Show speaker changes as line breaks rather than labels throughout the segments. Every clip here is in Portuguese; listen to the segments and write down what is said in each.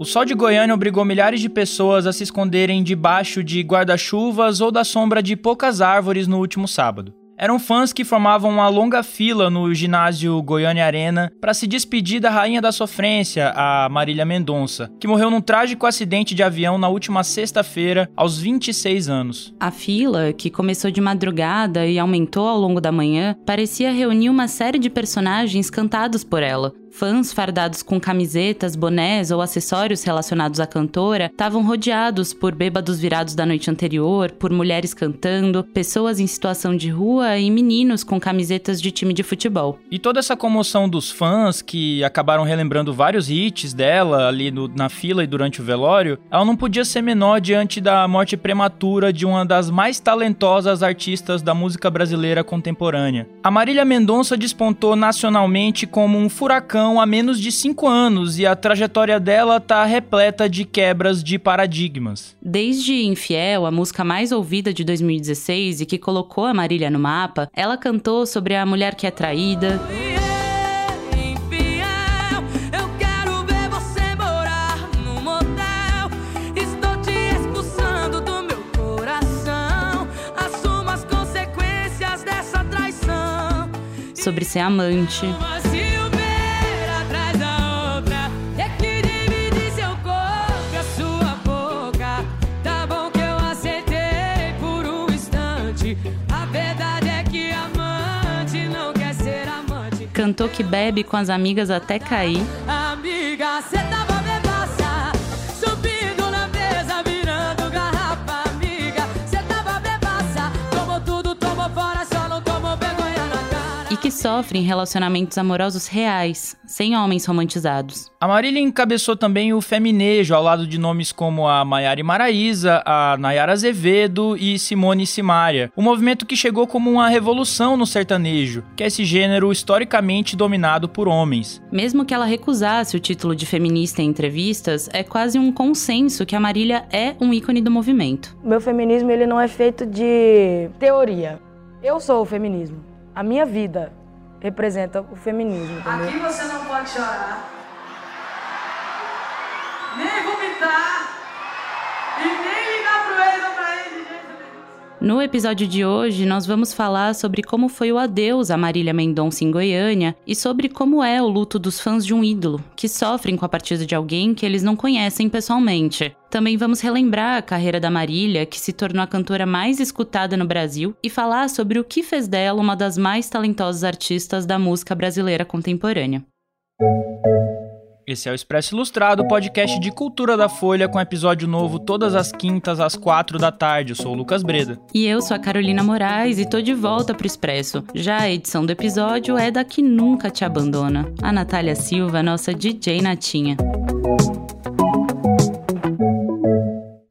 O sol de Goiânia obrigou milhares de pessoas a se esconderem debaixo de guarda-chuvas ou da sombra de poucas árvores no último sábado. Eram fãs que formavam uma longa fila no ginásio Goiânia Arena para se despedir da rainha da sofrência, a Marília Mendonça, que morreu num trágico acidente de avião na última sexta-feira, aos 26 anos.
A fila, que começou de madrugada e aumentou ao longo da manhã, parecia reunir uma série de personagens cantados por ela, Fãs fardados com camisetas, bonés ou acessórios relacionados à cantora estavam rodeados por bêbados virados da noite anterior, por mulheres cantando, pessoas em situação de rua e meninos com camisetas de time de futebol.
E toda essa comoção dos fãs que acabaram relembrando vários hits dela ali no, na fila e durante o velório, ela não podia ser menor diante da morte prematura de uma das mais talentosas artistas da música brasileira contemporânea. A Marília Mendonça despontou nacionalmente como um furacão há menos de 5 anos e a trajetória dela tá repleta de quebras de paradigmas.
Desde Infiel, a música mais ouvida de 2016 e que colocou a Marília no mapa, ela cantou sobre a mulher que é traída. sobre ser amante. Cantou que bebe com as amigas até cair. Amiga, tava que sofre em relacionamentos amorosos reais, sem homens romantizados.
A Marília encabeçou também o feminejo, ao lado de nomes como a Maiara Maraíza, a Nayara Azevedo e Simone Simaria. Um movimento que chegou como uma revolução no sertanejo, que é esse gênero historicamente dominado por homens.
Mesmo que ela recusasse o título de feminista em entrevistas, é quase um consenso que a Marília é um ícone do movimento.
Meu feminismo ele não é feito de teoria. Eu sou o feminismo. A minha vida representa o feminismo. Entendeu?
Aqui você não pode chorar, nem vomitar e nem
No episódio de hoje, nós vamos falar sobre como foi o adeus a Marília Mendonça em Goiânia e sobre como é o luto dos fãs de um ídolo, que sofrem com a partida de alguém que eles não conhecem pessoalmente. Também vamos relembrar a carreira da Marília, que se tornou a cantora mais escutada no Brasil, e falar sobre o que fez dela uma das mais talentosas artistas da música brasileira contemporânea.
Esse é o Expresso Ilustrado, podcast de cultura da Folha, com episódio novo todas as quintas às quatro da tarde. Eu sou o Lucas Breda.
E eu sou a Carolina Moraes e tô de volta pro Expresso. Já a edição do episódio é da que nunca te abandona, a Natália Silva, nossa DJ Natinha.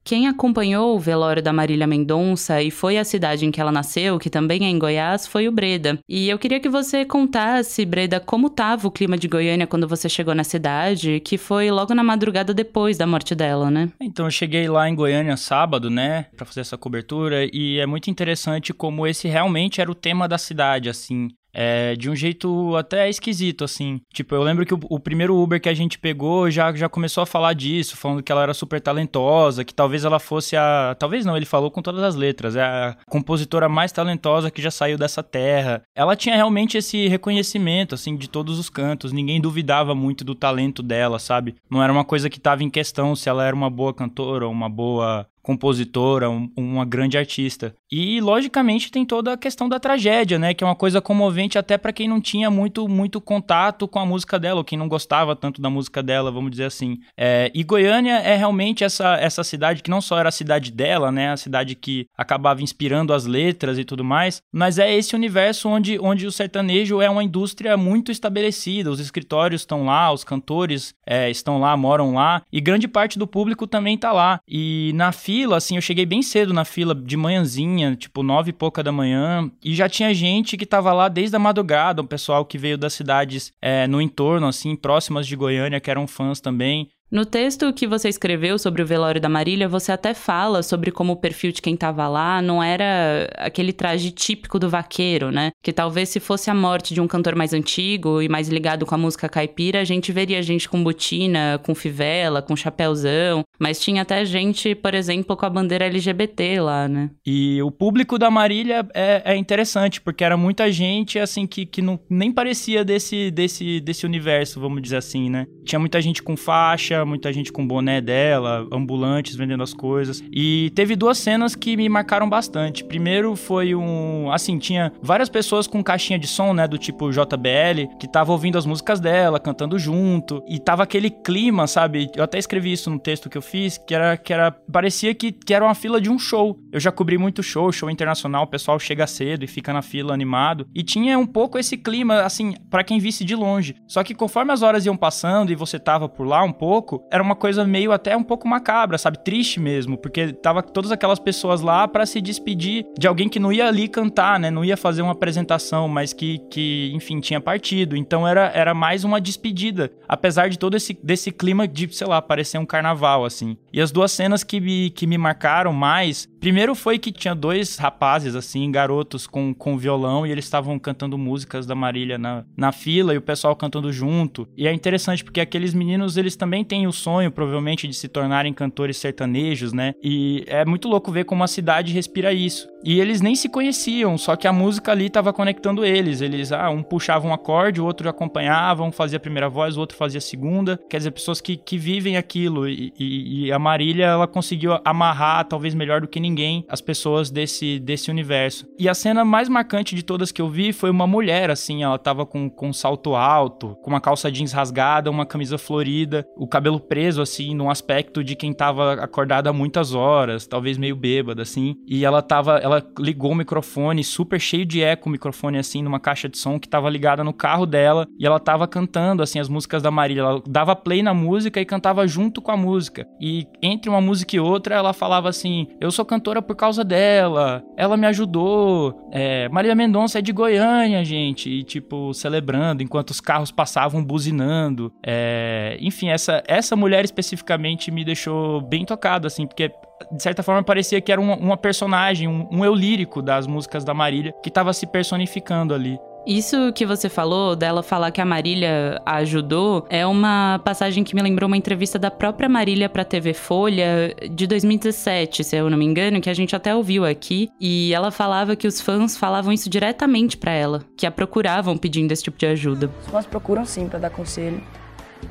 Quem acompanhou o velório da Marília Mendonça e foi à cidade em que ela nasceu, que também é em Goiás, foi o Breda. E eu queria que você contasse, Breda, como estava o clima de Goiânia quando você chegou na cidade, que foi logo na madrugada depois da morte dela, né?
Então, eu cheguei lá em Goiânia sábado, né, para fazer essa cobertura, e é muito interessante como esse realmente era o tema da cidade, assim. É, de um jeito até esquisito, assim. Tipo, eu lembro que o, o, primeiro Uber que a gente pegou já, já começou a falar disso, falando que ela era super talentosa, que talvez ela fosse a. Talvez não, ele falou com todas as letras. É a compositora mais talentosa que já saiu dessa terra. Ela tinha realmente esse reconhecimento, assim, de todos os cantos. Ninguém duvidava muito do talento dela, sabe? Não era uma coisa que estava em questão se ela era uma boa cantora ou uma boa compositora, um, uma grande artista. E logicamente tem toda a questão da tragédia, né, que é uma coisa comovente até para quem não tinha muito muito contato com a música dela, ou quem não gostava tanto da música dela, vamos dizer assim. É, e Goiânia é realmente essa essa cidade que não só era a cidade dela, né, a cidade que acabava inspirando as letras e tudo mais, mas é esse universo onde onde o sertanejo é uma indústria muito estabelecida, os escritórios estão lá, os cantores é, estão lá, moram lá, e grande parte do público também está lá. E na fila fila, assim, eu cheguei bem cedo na fila, de manhãzinha, tipo nove e pouca da manhã, e já tinha gente que tava lá desde a madrugada, um pessoal que veio das cidades é, no entorno, assim, próximas de Goiânia, que eram fãs também.
No texto que você escreveu sobre o velório da Marília, você até fala sobre como o perfil de quem estava lá não era aquele traje típico do vaqueiro, né? Que talvez se fosse a morte de um cantor mais antigo e mais ligado com a música caipira, a gente veria gente com botina, com fivela, com chapéuzão, mas tinha até gente, por exemplo, com a bandeira LGBT lá, né?
E o público da Marília é, é interessante, porque era muita gente, assim, que, que não, nem parecia desse, desse, desse universo, vamos dizer assim, né? Tinha muita gente com faixa, muita gente com boné dela, ambulantes vendendo as coisas. E teve duas cenas que me marcaram bastante. Primeiro foi um. Assim, tinha várias pessoas com caixinha de som, né? Do tipo JBL, que tava ouvindo as músicas dela, cantando junto. E tava aquele clima, sabe? Eu até escrevi isso no texto que eu fiz, que era. Que era parecia que, que era uma fila de um show. Eu já cobri muito show, show internacional, o pessoal chega cedo e fica na fila animado. E tinha um pouco esse clima, assim, para quem visse de longe. Só que conforme as horas iam passando e você tava por lá um pouco, era uma coisa meio até um pouco macabra, sabe? Triste mesmo, porque tava todas aquelas pessoas lá para se despedir de alguém que não ia ali cantar, né? Não ia fazer uma apresentação, mas que, que enfim, tinha partido. Então era, era mais uma despedida, apesar de todo esse desse clima de, sei lá, parecer um carnaval, assim. E as duas cenas que me, que me marcaram mais, primeiro foi que tinha dois rapazes, assim, garotos com, com violão, e eles estavam cantando músicas da Marília na, na fila, e o pessoal cantando junto. E é interessante porque aqueles meninos, eles também têm o sonho, provavelmente, de se tornarem cantores sertanejos, né? E é muito louco ver como a cidade respira isso. E eles nem se conheciam, só que a música ali estava conectando eles. Eles, ah, um puxava um acorde, o outro acompanhava, um fazia a primeira voz, o outro fazia a segunda. Quer dizer, pessoas que, que vivem aquilo. E, e, e a Marília, ela conseguiu amarrar, talvez melhor do que ninguém, as pessoas desse, desse universo. E a cena mais marcante de todas que eu vi foi uma mulher, assim, ela tava com, com um salto alto, com uma calça jeans rasgada, uma camisa florida, o cabelo preso, assim, num aspecto de quem tava acordado há muitas horas, talvez meio bêbada, assim. E ela tava ela ligou o microfone, super cheio de eco, o microfone assim, numa caixa de som que tava ligada no carro dela, e ela tava cantando assim as músicas da Marília. Ela dava play na música e cantava junto com a música. E entre uma música e outra, ela falava assim: Eu sou cantora por causa dela, ela me ajudou. É, Marília Mendonça é de Goiânia, gente. E tipo, celebrando enquanto os carros passavam buzinando. É, enfim, essa, essa mulher especificamente me deixou bem tocado, assim, porque de certa forma, parecia que era uma, uma personagem, um, um eu lírico das músicas da Marília que estava se personificando ali.
Isso que você falou, dela falar que a Marília a ajudou, é uma passagem que me lembrou uma entrevista da própria Marília pra TV Folha de 2017, se eu não me engano, que a gente até ouviu aqui. E ela falava que os fãs falavam isso diretamente para ela, que a procuravam pedindo esse tipo de ajuda.
Os fãs procuram sim para dar conselho.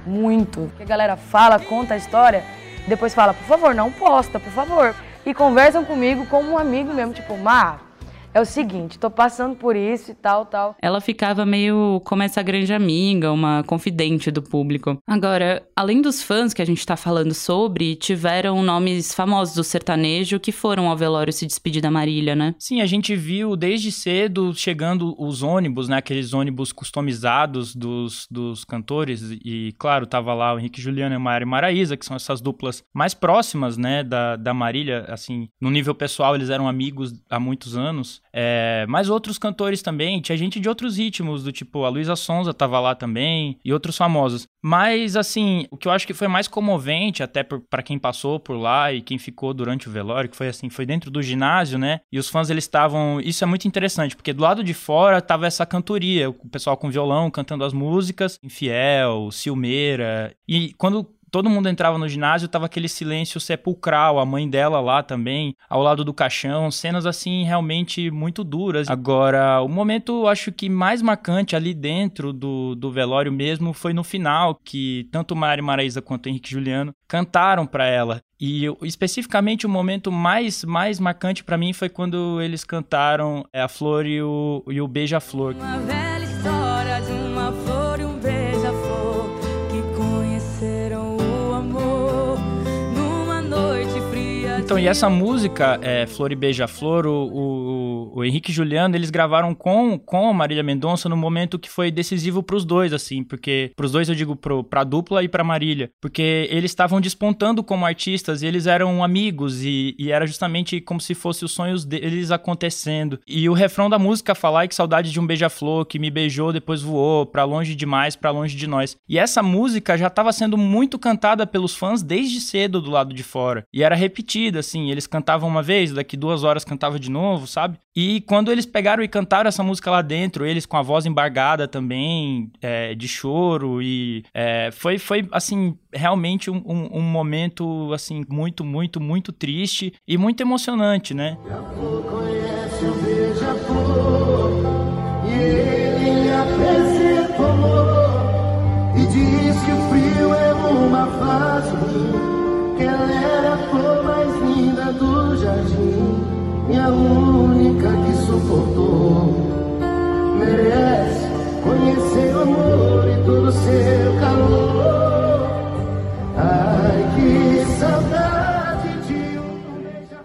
Muito. Porque a galera fala, conta a história depois fala, por favor, não posta, por favor. E conversam comigo como um amigo mesmo, tipo, Mar, é o seguinte, tô passando por isso e tal, tal.
Ela ficava meio como essa grande amiga, uma confidente do público. Agora, além dos fãs que a gente tá falando sobre, tiveram nomes famosos do sertanejo que foram ao velório se despedir da Marília, né?
Sim, a gente viu desde cedo chegando os ônibus, né? Aqueles ônibus customizados dos, dos cantores. E, claro, tava lá o Henrique Juliano e a Mari Maraísa, que são essas duplas mais próximas, né? Da, da Marília, assim, no nível pessoal, eles eram amigos há muitos anos. É, mas outros cantores também, tinha gente de outros ritmos, do tipo a Luísa Sonza tava lá também, e outros famosos. Mas, assim, o que eu acho que foi mais comovente, até para quem passou por lá e quem ficou durante o velório, que foi assim, foi dentro do ginásio, né? E os fãs, eles estavam... Isso é muito interessante, porque do lado de fora tava essa cantoria, o pessoal com violão cantando as músicas, Infiel, Silmeira, e quando todo mundo entrava no ginásio, tava aquele silêncio sepulcral, a mãe dela lá também, ao lado do caixão, cenas assim realmente muito duras. Agora, o momento, acho que mais marcante ali dentro do, do velório mesmo foi no final, que tanto Mari Maraísa quanto Henrique Juliano cantaram para ela. E especificamente o momento mais, mais marcante para mim foi quando eles cantaram é, a Flor e o, e o Beija-Flor. Então, e essa música, é, Flor e Beija-Flor, o, o, o, Henrique e Juliano, eles gravaram com, com a Marília Mendonça no momento que foi decisivo pros dois, assim, porque pros dois eu digo pro, pra dupla e pra Marília, porque eles estavam despontando como artistas e eles eram amigos e, e era justamente como se fosse os sonhos deles acontecendo. E o refrão da música falar que saudade de um beija-flor que me beijou, depois voou, pra longe demais, pra longe de nós. E essa música já estava sendo muito cantada pelos fãs desde cedo do lado de fora. E era repetida, assim, eles cantavam uma vez, daqui duas horas cantava de novo, sabe? E quando eles pegaram e cantaram essa música lá dentro, eles com a voz embargada também, é, de choro, e é, foi, foi, assim, realmente um, um, um, momento, assim, muito, muito, muito triste e muito emocionante, né? Conhece o beija-flor e ele apresentou e diz que o frio é uma fase que ela era a flor mais linda do jardim e a única que suportou merece conhecer o amor e todo o seu calor. Ai que saudade. de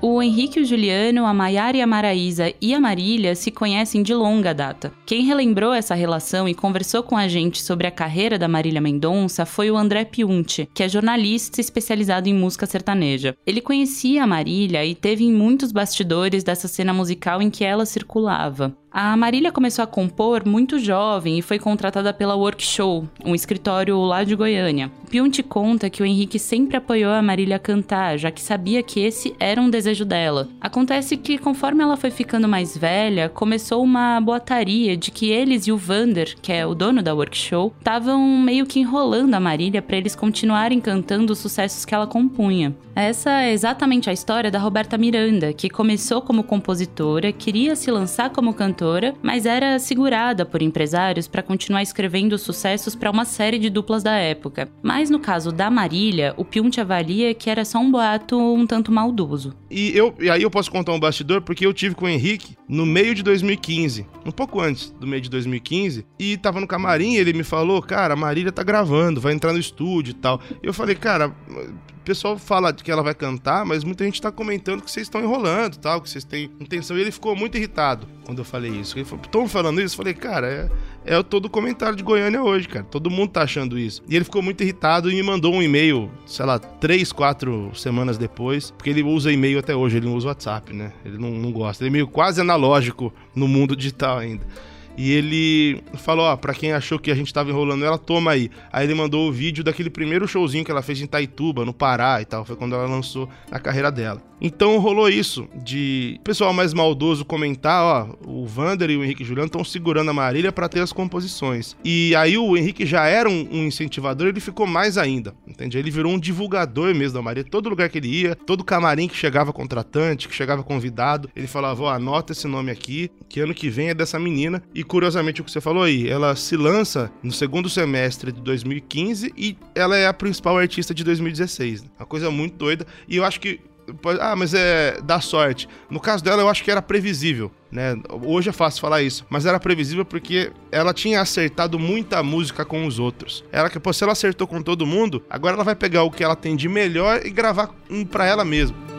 o Henrique o Juliano, a Maiara e a Maraísa e a Marília se conhecem de longa data. Quem relembrou essa relação e conversou com a gente sobre a carreira da Marília Mendonça foi o André Piunti, que é jornalista especializado em música sertaneja. Ele conhecia a Marília e teve em muitos bastidores dessa cena musical em que ela circulava. A Marília começou a compor muito jovem e foi contratada pela Workshow, um escritório lá de Goiânia. Piunti conta que o Henrique sempre apoiou a Marília a cantar, já que sabia que esse era um desejo dela. Acontece que, conforme ela foi ficando mais velha, começou uma boataria de que eles e o Vander, que é o dono da Workshow, estavam meio que enrolando a Marília para eles continuarem cantando os sucessos que ela compunha. Essa é exatamente a história da Roberta Miranda, que começou como compositora, queria se lançar como cantora, mas era segurada por empresários para continuar escrevendo sucessos para uma série de duplas da época. Mas no caso da Marília, o Piunt avalia que era só um boato um tanto maldoso.
E, eu, e aí eu posso contar um bastidor, porque eu tive com o Henrique no meio de 2015, um pouco antes do meio de 2015, e tava no camarim, ele me falou, cara, a Marília tá gravando, vai entrar no estúdio e tal. Eu falei, cara, o pessoal fala que ela vai cantar, mas muita gente tá comentando que vocês estão enrolando tal, que vocês têm intenção. E ele ficou muito irritado quando eu falei isso. Ele falou, estão falando isso? Eu falei, cara, é, é todo comentário de Goiânia hoje, cara. Todo mundo tá achando isso. E ele ficou muito irritado e me mandou um e-mail, sei lá, três, quatro semanas depois, porque ele usa e-mail até hoje, ele não usa WhatsApp, né? Ele não, não gosta. Ele é meio quase analógico no mundo digital ainda. E ele falou, ó, pra quem achou que a gente tava enrolando ela, toma aí. Aí ele mandou o vídeo daquele primeiro showzinho que ela fez em Taituba, no Pará e tal. Foi quando ela lançou a carreira dela. Então rolou isso, de pessoal mais maldoso comentar, ó, o Vander e o Henrique Juliano estão segurando a Marília para ter as composições. E aí o Henrique já era um, um, incentivador, ele ficou mais ainda, entende? Ele virou um divulgador mesmo da Marília. Todo lugar que ele ia, todo camarim que chegava contratante, que chegava convidado, ele falava, ó, anota esse nome aqui, que ano que vem é dessa menina. E curiosamente o que você falou aí, ela se lança no segundo semestre de 2015 e ela é a principal artista de 2016. Uma coisa muito doida. E eu acho que ah, mas é da sorte. No caso dela, eu acho que era previsível, né? Hoje é fácil falar isso, mas era previsível porque ela tinha acertado muita música com os outros. Ela que, pô, se ela acertou com todo mundo, agora ela vai pegar o que ela tem de melhor e gravar um para ela mesma.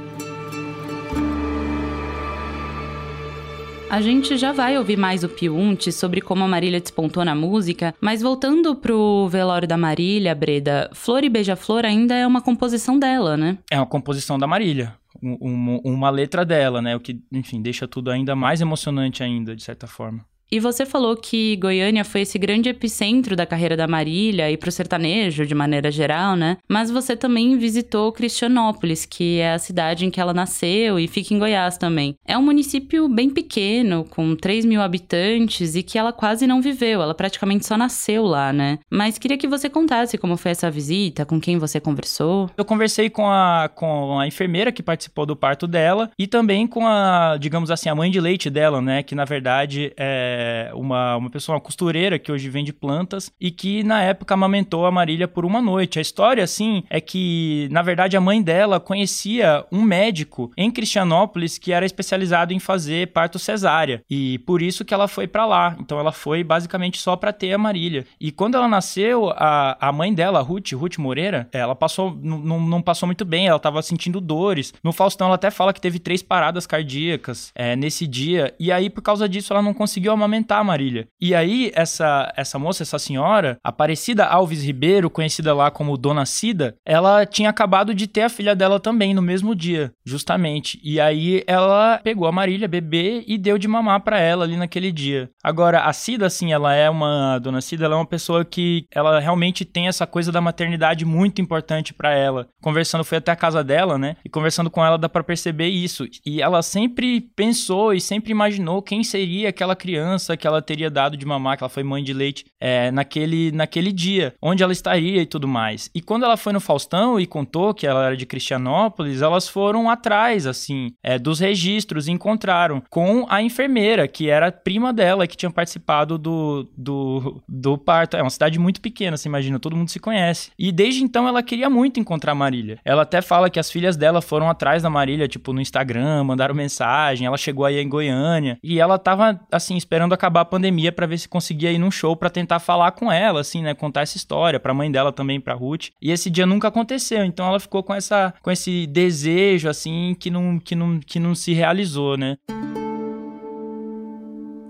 A gente já vai ouvir mais o Piunte sobre como a Marília despontou na música, mas voltando pro velório da Marília, Breda, Flor e Beija-Flor ainda é uma composição dela, né?
É uma composição da Marília. Um, uma letra dela, né? O que, enfim, deixa tudo ainda mais emocionante ainda, de certa forma.
E você falou que Goiânia foi esse grande epicentro da carreira da Marília e pro sertanejo de maneira geral, né? Mas você também visitou Cristianópolis, que é a cidade em que ela nasceu e fica em Goiás também. É um município bem pequeno, com 3 mil habitantes e que ela quase não viveu, ela praticamente só nasceu lá, né? Mas queria que você contasse como foi essa visita, com quem você conversou.
Eu conversei com a, com a enfermeira que participou do parto dela e também com a, digamos assim, a mãe de leite dela, né? Que na verdade é é uma, uma pessoa, uma costureira que hoje vende plantas e que na época amamentou a Marília por uma noite. A história, assim, é que, na verdade, a mãe dela conhecia um médico em Cristianópolis que era especializado em fazer parto cesárea e por isso que ela foi para lá. Então ela foi basicamente só para ter a Marília. E quando ela nasceu, a, a mãe dela, Ruth, Ruth Moreira, ela passou, não, não passou muito bem, ela tava sentindo dores. No Faustão ela até fala que teve três paradas cardíacas é, nesse dia. E aí, por causa disso, ela não conseguiu amamentar a Marília. E aí, essa, essa moça, essa senhora, Aparecida Alves Ribeiro, conhecida lá como Dona Cida, ela tinha acabado de ter a filha dela também no mesmo dia, justamente. E aí ela pegou a Marília, bebê, e deu de mamar para ela ali naquele dia. Agora, a Cida, assim, ela é uma. Dona Cida, ela é uma pessoa que ela realmente tem essa coisa da maternidade muito importante para ela. Conversando, fui até a casa dela, né? E conversando com ela dá para perceber isso. E ela sempre pensou e sempre imaginou quem seria aquela criança que ela teria dado de mamar, que ela foi mãe de leite é, naquele, naquele dia, onde ela estaria e tudo mais. E quando ela foi no Faustão e contou que ela era de Cristianópolis, elas foram atrás, assim, é, dos registros e encontraram com a enfermeira, que era prima dela, que tinha participado do, do, do parto. É uma cidade muito pequena, você imagina, todo mundo se conhece. E desde então ela queria muito encontrar a Marília. Ela até fala que as filhas dela foram atrás da Marília, tipo, no Instagram, mandaram mensagem, ela chegou aí em Goiânia, e ela tava, assim, esperando acabar a pandemia para ver se conseguia ir num show para tentar falar com ela, assim, né, contar essa história pra mãe dela também, pra Ruth. E esse dia nunca aconteceu, então ela ficou com essa com esse desejo assim que não que não que não se realizou, né?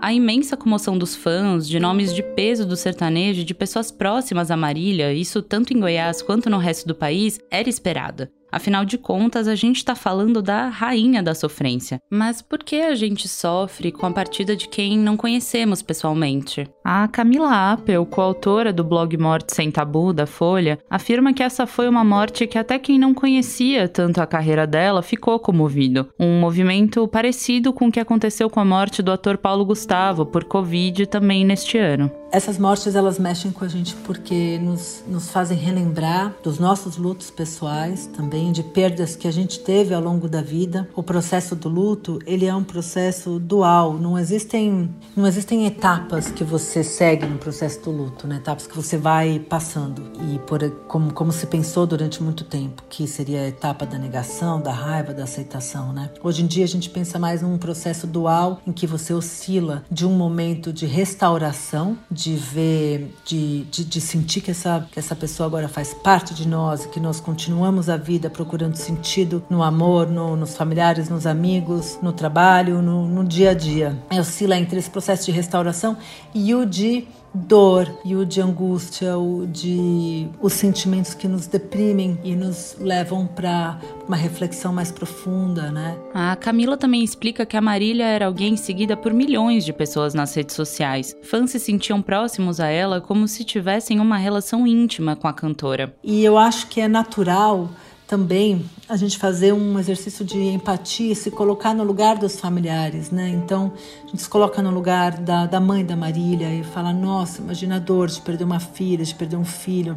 A imensa comoção dos fãs, de nomes de peso do sertanejo, de pessoas próximas à Marília, isso tanto em Goiás quanto no resto do país, era esperada. Afinal de contas, a gente está falando da rainha da sofrência. Mas por que a gente sofre com a partida de quem não conhecemos pessoalmente? A Camila Appel, coautora do blog Morte Sem Tabu da Folha, afirma que essa foi uma morte que até quem não conhecia tanto a carreira dela ficou comovido. Um movimento parecido com o que aconteceu com a morte do ator Paulo Gustavo por Covid também neste ano.
Essas mortes elas mexem com a gente porque nos, nos fazem relembrar dos nossos lutos pessoais, também de perdas que a gente teve ao longo da vida. O processo do luto ele é um processo dual. Não existem não existem etapas que você segue no processo do luto, né? Etapas que você vai passando e por como como se pensou durante muito tempo que seria a etapa da negação, da raiva, da aceitação, né? Hoje em dia a gente pensa mais num processo dual em que você oscila de um momento de restauração de ver, de, de, de, sentir que essa, que essa pessoa agora faz parte de nós e que nós continuamos a vida procurando sentido no amor, no, nos familiares, nos amigos, no trabalho, no, no dia a dia. Oscila entre esse processo de restauração e o de dor e o de angústia, o de os sentimentos que nos deprimem e nos levam para uma reflexão mais profunda, né?
A Camila também explica que a Marília era alguém seguida por milhões de pessoas nas redes sociais. Fãs se sentiam próximos a ela como se tivessem uma relação íntima com a cantora.
E eu acho que é natural também a gente fazer um exercício de empatia, se colocar no lugar dos familiares, né? Então, a gente se coloca no lugar da, da mãe da Marília e fala: Nossa, imagina a dor de perder uma filha, de perder um filho,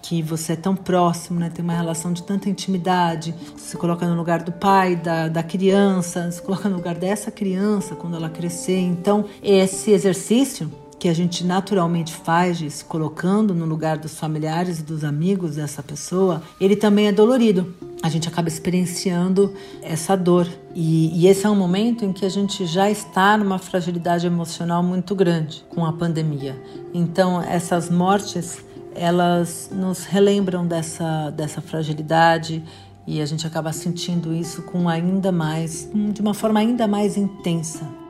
que você é tão próximo, né? Tem uma relação de tanta intimidade. Se coloca no lugar do pai, da, da criança, se coloca no lugar dessa criança quando ela crescer. Então, esse exercício que a gente naturalmente faz, se colocando no lugar dos familiares e dos amigos dessa pessoa, ele também é dolorido. A gente acaba experienciando essa dor. E, e, esse é um momento em que a gente já está numa fragilidade emocional muito grande com a pandemia. Então, essas mortes, elas nos relembram dessa, dessa fragilidade e a gente acaba sentindo isso com ainda mais, de uma forma ainda mais intensa.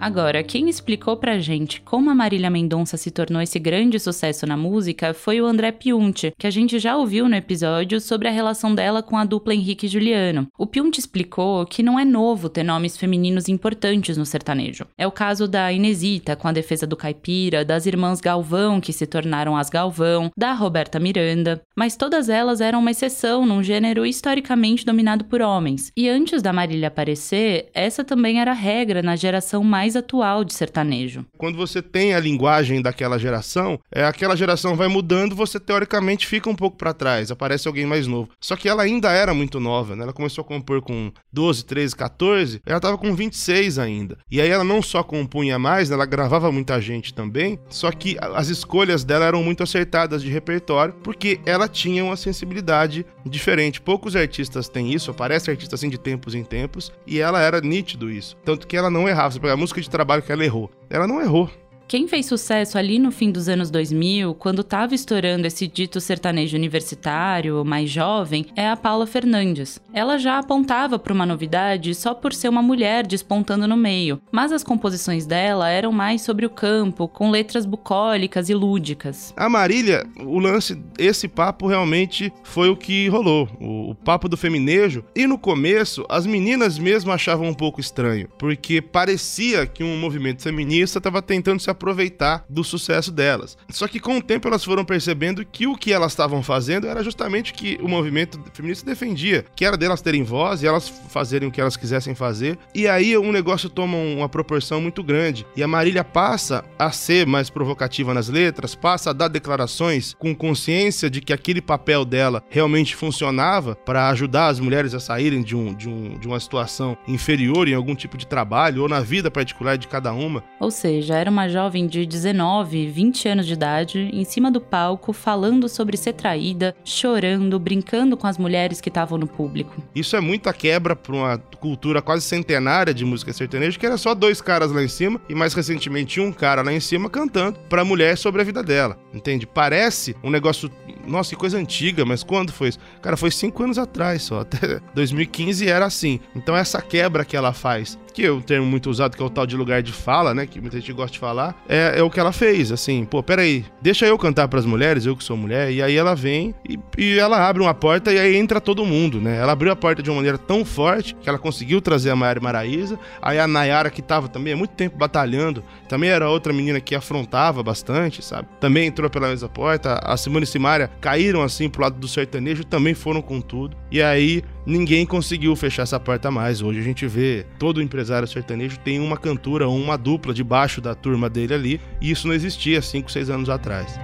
Agora, quem explicou pra gente como a Marília Mendonça se tornou esse grande sucesso na música foi o André Piunti, que a gente já ouviu no episódio sobre a relação dela com a dupla Henrique e Juliano. O Piunti explicou que não é novo ter nomes femininos importantes no sertanejo. É o caso da Inesita, com a defesa do caipira, das irmãs Galvão, que se tornaram as Galvão, da Roberta Miranda, mas todas elas eram uma exceção num gênero historicamente dominado por homens. E antes da Marília aparecer, essa também era a regra na geração mais mais atual de sertanejo.
Quando você tem a linguagem daquela geração, é aquela geração vai mudando, você teoricamente fica um pouco para trás, aparece alguém mais novo. Só que ela ainda era muito nova, né? Ela começou a compor com 12, 13, 14, ela tava com 26 ainda. E aí ela não só compunha mais, né? ela gravava muita gente também, só que as escolhas dela eram muito acertadas de repertório, porque ela tinha uma sensibilidade diferente. Poucos artistas têm isso, aparece artista assim de tempos em tempos, e ela era nítido isso. Tanto que ela não errava. Você pega a música de trabalho que ela errou. Ela não errou.
Quem fez sucesso ali no fim dos anos 2000, quando estava estourando esse dito sertanejo universitário, mais jovem, é a Paula Fernandes. Ela já apontava para uma novidade só por ser uma mulher despontando no meio, mas as composições dela eram mais sobre o campo, com letras bucólicas e lúdicas.
A Marília, o lance, esse papo realmente foi o que rolou, o, o papo do feminejo. E no começo, as meninas mesmo achavam um pouco estranho, porque parecia que um movimento feminista estava tentando se aproveitar do sucesso delas. Só que com o tempo elas foram percebendo que o que elas estavam fazendo era justamente o que o movimento feminista defendia, que era delas terem voz e elas fazerem o que elas quisessem fazer. E aí um negócio toma uma proporção muito grande. E a Marília passa a ser mais provocativa nas letras, passa a dar declarações com consciência de que aquele papel dela realmente funcionava para ajudar as mulheres a saírem de, um, de, um, de uma situação inferior em algum tipo de trabalho ou na vida particular de cada uma.
Ou seja, era uma jovem jovem de 19, 20 anos de idade em cima do palco falando sobre ser traída, chorando, brincando com as mulheres que estavam no público.
Isso é muita quebra para uma cultura quase centenária de música sertaneja, que era só dois caras lá em cima e mais recentemente um cara lá em cima cantando para a mulher sobre a vida dela. Entende? Parece um negócio, nossa, que coisa antiga, mas quando foi isso? Cara, foi cinco anos atrás só, até 2015 era assim. Então essa quebra que ela faz que é um termo muito usado, que é o tal de lugar de fala, né? Que muita gente gosta de falar, é, é o que ela fez, assim, pô, peraí, deixa eu cantar para as mulheres, eu que sou mulher, e aí ela vem e, e, ela abre uma porta e aí entra todo mundo, né? Ela abriu a porta de uma maneira tão forte que ela conseguiu trazer a Maiara Maraíza, aí a Nayara, que tava também há muito tempo batalhando, também era outra menina que afrontava bastante, sabe? Também entrou pela mesma porta, a Simone e Simaria caíram assim pro lado do sertanejo, também foram com tudo, e aí ninguém conseguiu fechar essa porta mais. Hoje a gente vê todo empresário sertanejo tem uma cantora ou uma dupla debaixo da turma dele ali, e isso não existia 5, 6 anos atrás.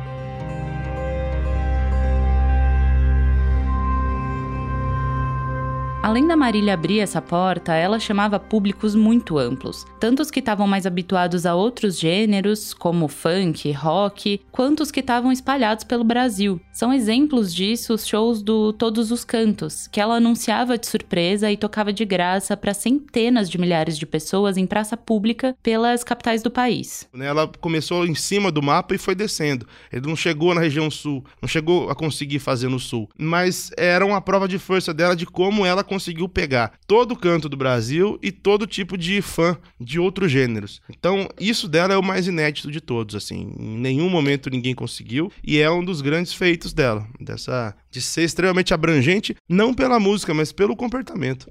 Além da Marília abrir essa porta, ela chamava públicos muito amplos, tanto os que estavam mais habituados a outros gêneros, como funk, rock, quanto os que estavam espalhados pelo Brasil. São exemplos disso os shows do Todos os Cantos, que ela anunciava de surpresa e tocava de graça para centenas de milhares de pessoas em praça pública pelas capitais do país.
Ela começou em cima do mapa e foi descendo. Ele não chegou na região sul, não chegou a conseguir fazer no sul, mas era uma prova de força dela de como ela conseguiu pegar todo o canto do Brasil e todo tipo de fã de outros gêneros. Então, isso dela é o mais inédito de todos, assim. Em nenhum momento ninguém conseguiu e é um dos grandes feitos dela, dessa de ser extremamente abrangente, não pela música, mas pelo comportamento.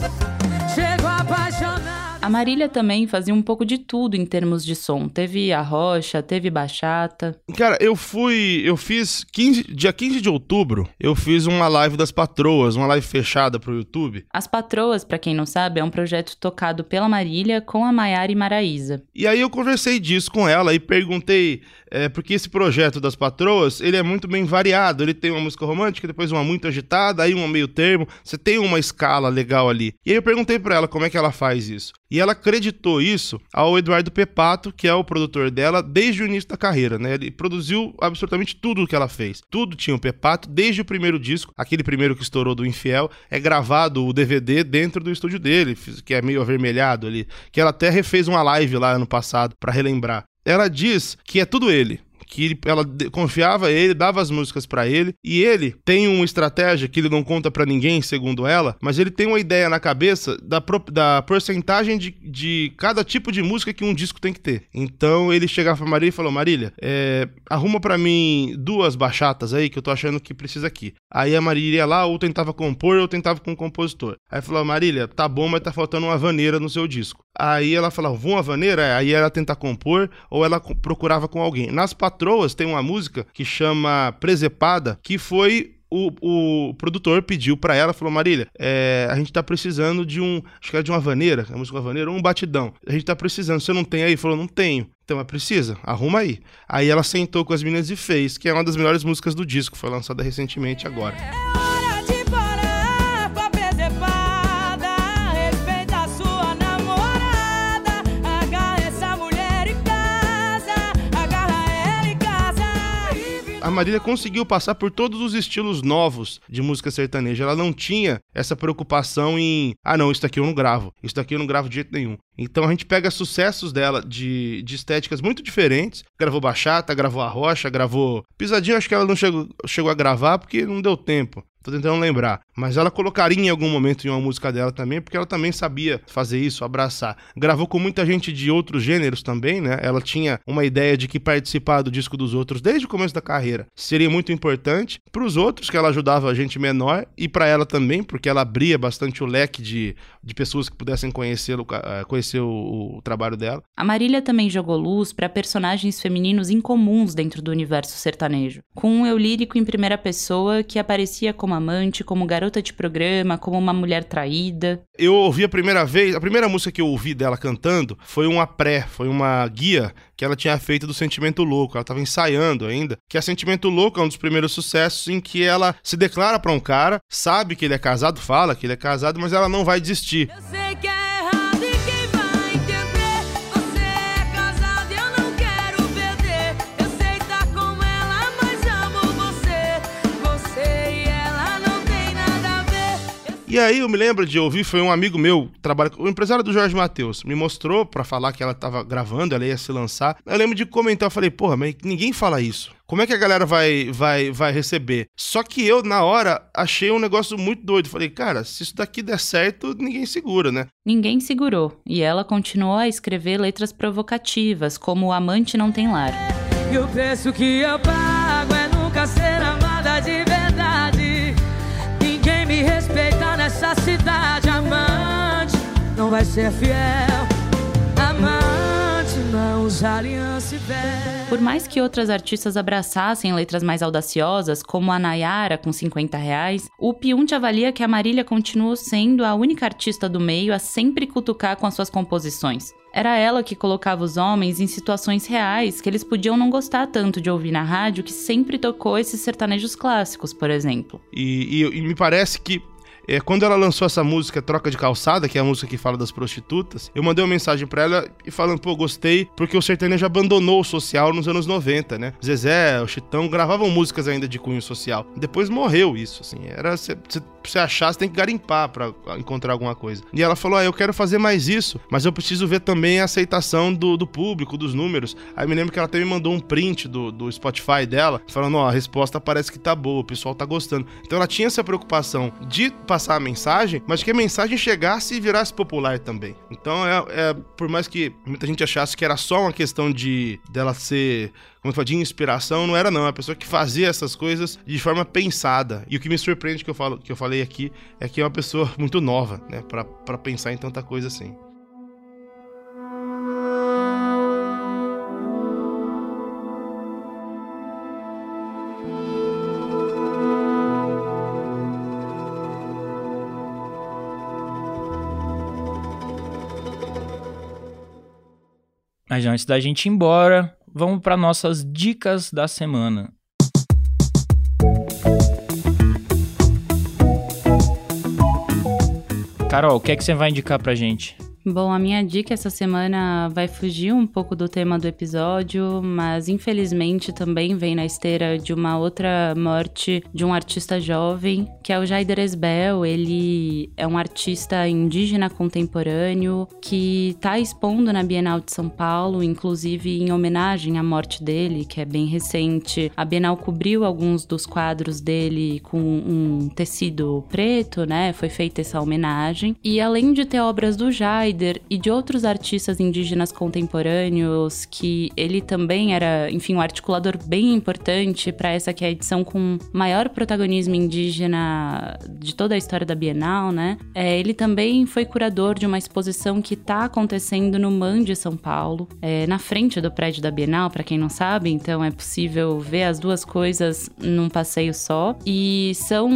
Marília também fazia um pouco de tudo em termos de som. Teve a rocha, teve bachata.
Cara, eu fui. Eu fiz 15, dia 15 de outubro, eu fiz uma live das patroas, uma live fechada pro YouTube.
As Patroas, para quem não sabe, é um projeto tocado pela Marília com a Maiara e Maraísa.
E aí eu conversei disso com ela e perguntei é, porque esse projeto das patroas, ele é muito bem variado. Ele tem uma música romântica, depois uma muito agitada, aí uma meio termo. Você tem uma escala legal ali. E aí eu perguntei para ela como é que ela faz isso. E ela acreditou isso ao Eduardo Pepato, que é o produtor dela desde o início da carreira, né? Ele produziu absolutamente tudo o que ela fez. Tudo tinha o Pepato, desde o primeiro disco, aquele primeiro que estourou do Infiel, é gravado o DVD dentro do estúdio dele, que é meio avermelhado ali, que ela até refez uma live lá ano passado para relembrar ela diz que é tudo ele que ele, ela confiava ele, dava as músicas para ele, e ele tem uma estratégia que ele não conta para ninguém, segundo ela, mas ele tem uma ideia na cabeça da, da porcentagem de, de cada tipo de música que um disco tem que ter. Então ele chegava pra Marília e falou: Marília, é, arruma para mim duas bachatas aí que eu tô achando que precisa aqui. Aí a Marília ia lá, ou tentava compor, ou tentava com o compositor. Aí falou: Marília, tá bom, mas tá faltando uma vaneira no seu disco. Aí ela falava, vou uma vaneira? Aí ela tenta compor, ou ela procurava com alguém. Nas Patroas tem uma música que chama Presepada, que foi o, o produtor pediu para ela, falou, Marília, é, a gente tá precisando de um, acho que era de uma vaneira, a música vaneira, um batidão. A gente tá precisando, você não tem aí? Falou, não tenho. Então, é precisa, arruma aí. Aí ela sentou com as meninas e fez, que é uma das melhores músicas do disco, foi lançada recentemente agora. A Marília conseguiu passar por todos os estilos novos de música sertaneja. Ela não tinha essa preocupação em, ah, não, isso daqui eu não gravo, isso daqui eu não gravo de jeito nenhum. Então a gente pega sucessos dela de, de estéticas muito diferentes. Gravou Bachata, gravou a Rocha, gravou. Pisadinha, acho que ela não chegou, chegou a gravar porque não deu tempo. Tô tentando lembrar. Mas ela colocaria em algum momento em uma música dela também, porque ela também sabia fazer isso, abraçar. Gravou com muita gente de outros gêneros também, né? Ela tinha uma ideia de que participar do disco dos outros desde o começo da carreira seria muito importante. Para os outros, que ela ajudava a gente menor, e para ela também, porque ela abria bastante o leque de, de pessoas que pudessem conhecer, eh, conhecer o, o trabalho dela.
A Marília também jogou luz para personagens femininos incomuns dentro do universo sertanejo, com um eu lírico em primeira pessoa que aparecia como como amante, como garota de programa, como uma mulher traída.
Eu ouvi a primeira vez, a primeira música que eu ouvi dela cantando foi uma pré, foi uma guia que ela tinha feito do Sentimento Louco. Ela estava ensaiando ainda. Que é Sentimento Louco é um dos primeiros sucessos em que ela se declara para um cara, sabe que ele é casado, fala que ele é casado, mas ela não vai desistir. Eu sei que é E aí eu me lembro de ouvir, foi um amigo meu, trabalha, o empresário do Jorge Matheus, me mostrou para falar que ela tava gravando, ela ia se lançar. Eu lembro de comentar, eu falei, porra, mas ninguém fala isso. Como é que a galera vai, vai, vai receber? Só que eu, na hora, achei um negócio muito doido. Falei, cara, se isso daqui der certo, ninguém segura, né?
Ninguém segurou. E ela continuou a escrever letras provocativas, como O Amante Não Tem Lar. E o preço que eu nessa cidade. Amante não vai ser fiel. Amante não usa aliança e véu. Por mais que outras artistas abraçassem letras mais audaciosas, como a Nayara com 50 reais, o Piunte avalia que a Marília continuou sendo a única artista do meio a sempre cutucar com as suas composições. Era ela que colocava os homens em situações reais que eles podiam não gostar tanto de ouvir na rádio, que sempre tocou esses sertanejos clássicos, por exemplo.
E, e, e me parece que é, quando ela lançou essa música Troca de Calçada, que é a música que fala das prostitutas, eu mandei uma mensagem para ela e falando, pô, gostei, porque o sertanejo abandonou o social nos anos 90, né? Zezé, o Chitão gravavam músicas ainda de cunho social. Depois morreu isso, assim. Era você achar, você tem que garimpar para encontrar alguma coisa. E ela falou: ah, eu quero fazer mais isso, mas eu preciso ver também a aceitação do, do público, dos números. Aí me lembro que ela até me mandou um print do, do Spotify dela, falando: ó, oh, a resposta parece que tá boa, o pessoal tá gostando. Então ela tinha essa preocupação de passar a mensagem, mas que a mensagem chegasse e virasse popular também. Então, é, é por mais que muita gente achasse que era só uma questão de dela ser como eu falei, de inspiração, não era não, é uma pessoa que fazia essas coisas de forma pensada. E o que me surpreende que eu falo, que eu falei aqui é que é uma pessoa muito nova, né, para pensar em tanta coisa assim.
Mas antes da gente ir embora, vamos para nossas dicas da semana. Carol, o que é que você vai indicar pra gente?
Bom, a minha dica essa semana vai fugir um pouco do tema do episódio, mas infelizmente também vem na esteira de uma outra morte de um artista jovem, que é o Jaider Esbel. Ele é um artista indígena contemporâneo que está expondo na Bienal de São Paulo, inclusive em homenagem à morte dele, que é bem recente. A Bienal cobriu alguns dos quadros dele com um tecido preto, né? Foi feita essa homenagem. E além de ter obras do Jaider, e de outros artistas indígenas contemporâneos, que ele também era, enfim, um articulador bem importante para essa que é a edição com maior protagonismo indígena de toda a história da Bienal, né? É, ele também foi curador de uma exposição que está acontecendo no MAN de São Paulo, é, na frente do prédio da Bienal, para quem não sabe, então é possível ver as duas coisas num passeio só. E são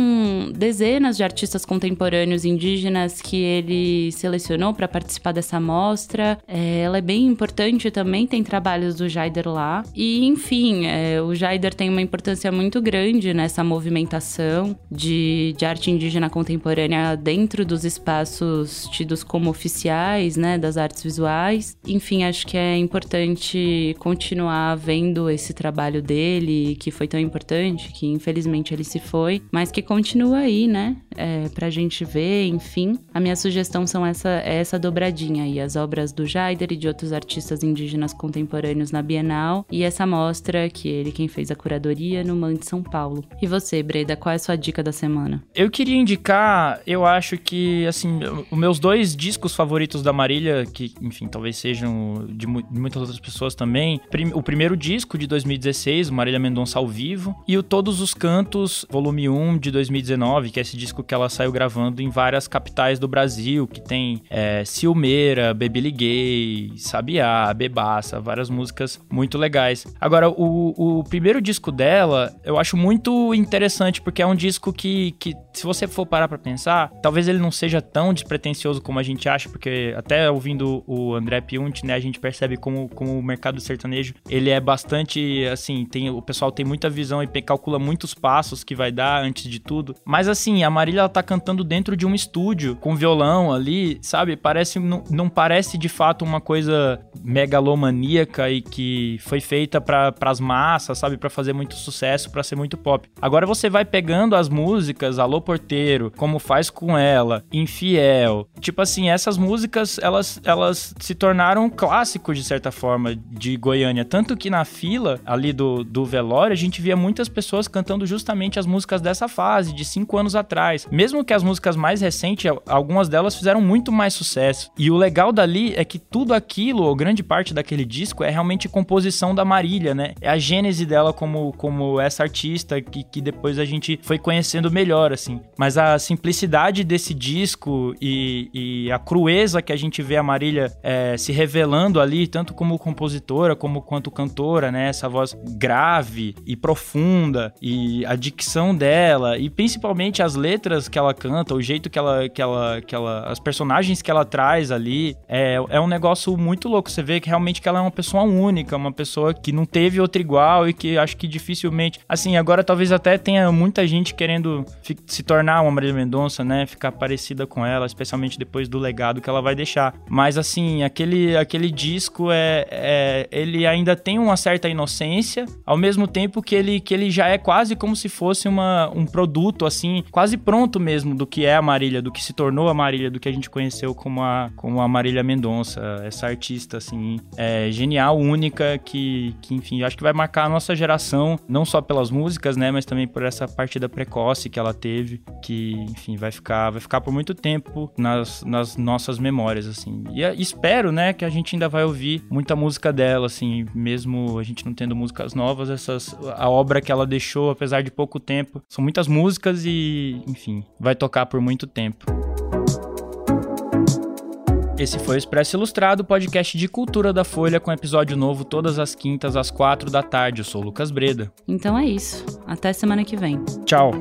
dezenas de artistas contemporâneos indígenas que ele selecionou para participar participar dessa mostra. É, ela é bem importante também, tem trabalhos do Jaider lá. E, enfim, é, o Jaider tem uma importância muito grande nessa movimentação de, de arte indígena contemporânea dentro dos espaços tidos como oficiais, né, das artes visuais. Enfim, acho que é importante continuar vendo esse trabalho dele, que foi tão importante, que infelizmente ele se foi, mas que continua aí, né, é, pra gente ver, enfim. A minha sugestão são essa, é essa dobradinha aí, as obras do Jaider e de outros artistas indígenas contemporâneos na Bienal e essa mostra que ele quem fez a curadoria no MAN de São Paulo. E você, Breda, qual é a sua dica da semana?
Eu queria indicar, eu acho que, assim, os meus dois discos favoritos da Marília, que, enfim, talvez sejam de, mu de muitas outras pessoas também. Prim o primeiro disco de 2016, Marília Mendonça ao vivo, e o Todos os Cantos, volume 1 de 2019, que é esse disco que ela saiu gravando em várias capitais do Brasil, que tem é, Ciumeira, Baby Liguei, Sabiá, Bebaça, várias músicas muito legais. Agora, o, o primeiro disco dela, eu acho muito interessante, porque é um disco que, que se você for parar pra pensar, talvez ele não seja tão despretensioso como a gente acha, porque até ouvindo o André Piunt, né, a gente percebe como, como o mercado sertanejo, ele é bastante, assim, tem, o pessoal tem muita visão e calcula muitos passos que vai dar antes de tudo. Mas assim, a Marília, ela tá cantando dentro de um estúdio, com violão ali, sabe? Parece parece não, não parece de fato uma coisa megalomaníaca e que foi feita para as massas, sabe, para fazer muito sucesso, para ser muito pop. Agora você vai pegando as músicas, Alô Porteiro, Como Faz com Ela, Infiel, tipo assim, essas músicas elas elas se tornaram clássicos de certa forma de Goiânia, tanto que na fila ali do, do velório a gente via muitas pessoas cantando justamente as músicas dessa fase de cinco anos atrás, mesmo que as músicas mais recentes, algumas delas fizeram muito mais sucesso sucesso. E o legal dali é que tudo aquilo, ou grande parte daquele disco, é realmente composição da Marília, né? É a gênese dela como, como essa artista que, que depois a gente foi conhecendo melhor, assim. Mas a simplicidade desse disco e, e a crueza que a gente vê a Marília é, se revelando ali, tanto como compositora, como quanto cantora, né? Essa voz grave e profunda e a dicção dela e principalmente as letras que ela canta, o jeito que ela, que ela, que ela, as personagens que ela traz traz ali, é, é um negócio muito louco. Você vê que realmente que ela é uma pessoa única, uma pessoa que não teve outra igual e que acho que dificilmente. Assim, agora talvez até tenha muita gente querendo se tornar uma Marília Mendonça, né? Ficar parecida com ela, especialmente depois do legado que ela vai deixar. Mas assim, aquele, aquele disco é, é ele ainda tem uma certa inocência, ao mesmo tempo que ele, que ele já é quase como se fosse uma, um produto, assim, quase pronto mesmo do que é a Marília, do que se tornou a Marília, do que a gente conheceu como a como a Marília Mendonça, essa artista, assim, é, genial, única, que, que, enfim, acho que vai marcar a nossa geração, não só pelas músicas, né, mas também por essa partida precoce que ela teve, que, enfim, vai ficar, vai ficar por muito tempo nas, nas nossas memórias, assim. E, e espero, né, que a gente ainda vai ouvir muita música dela, assim, mesmo a gente não tendo músicas novas, essas, a obra que ela deixou, apesar de pouco tempo, são muitas músicas e, enfim, vai tocar por muito tempo. Esse foi o Expresso Ilustrado, podcast de cultura da Folha, com episódio novo todas as quintas às quatro da tarde. Eu sou o Lucas Breda.
Então é isso. Até semana que vem.
Tchau.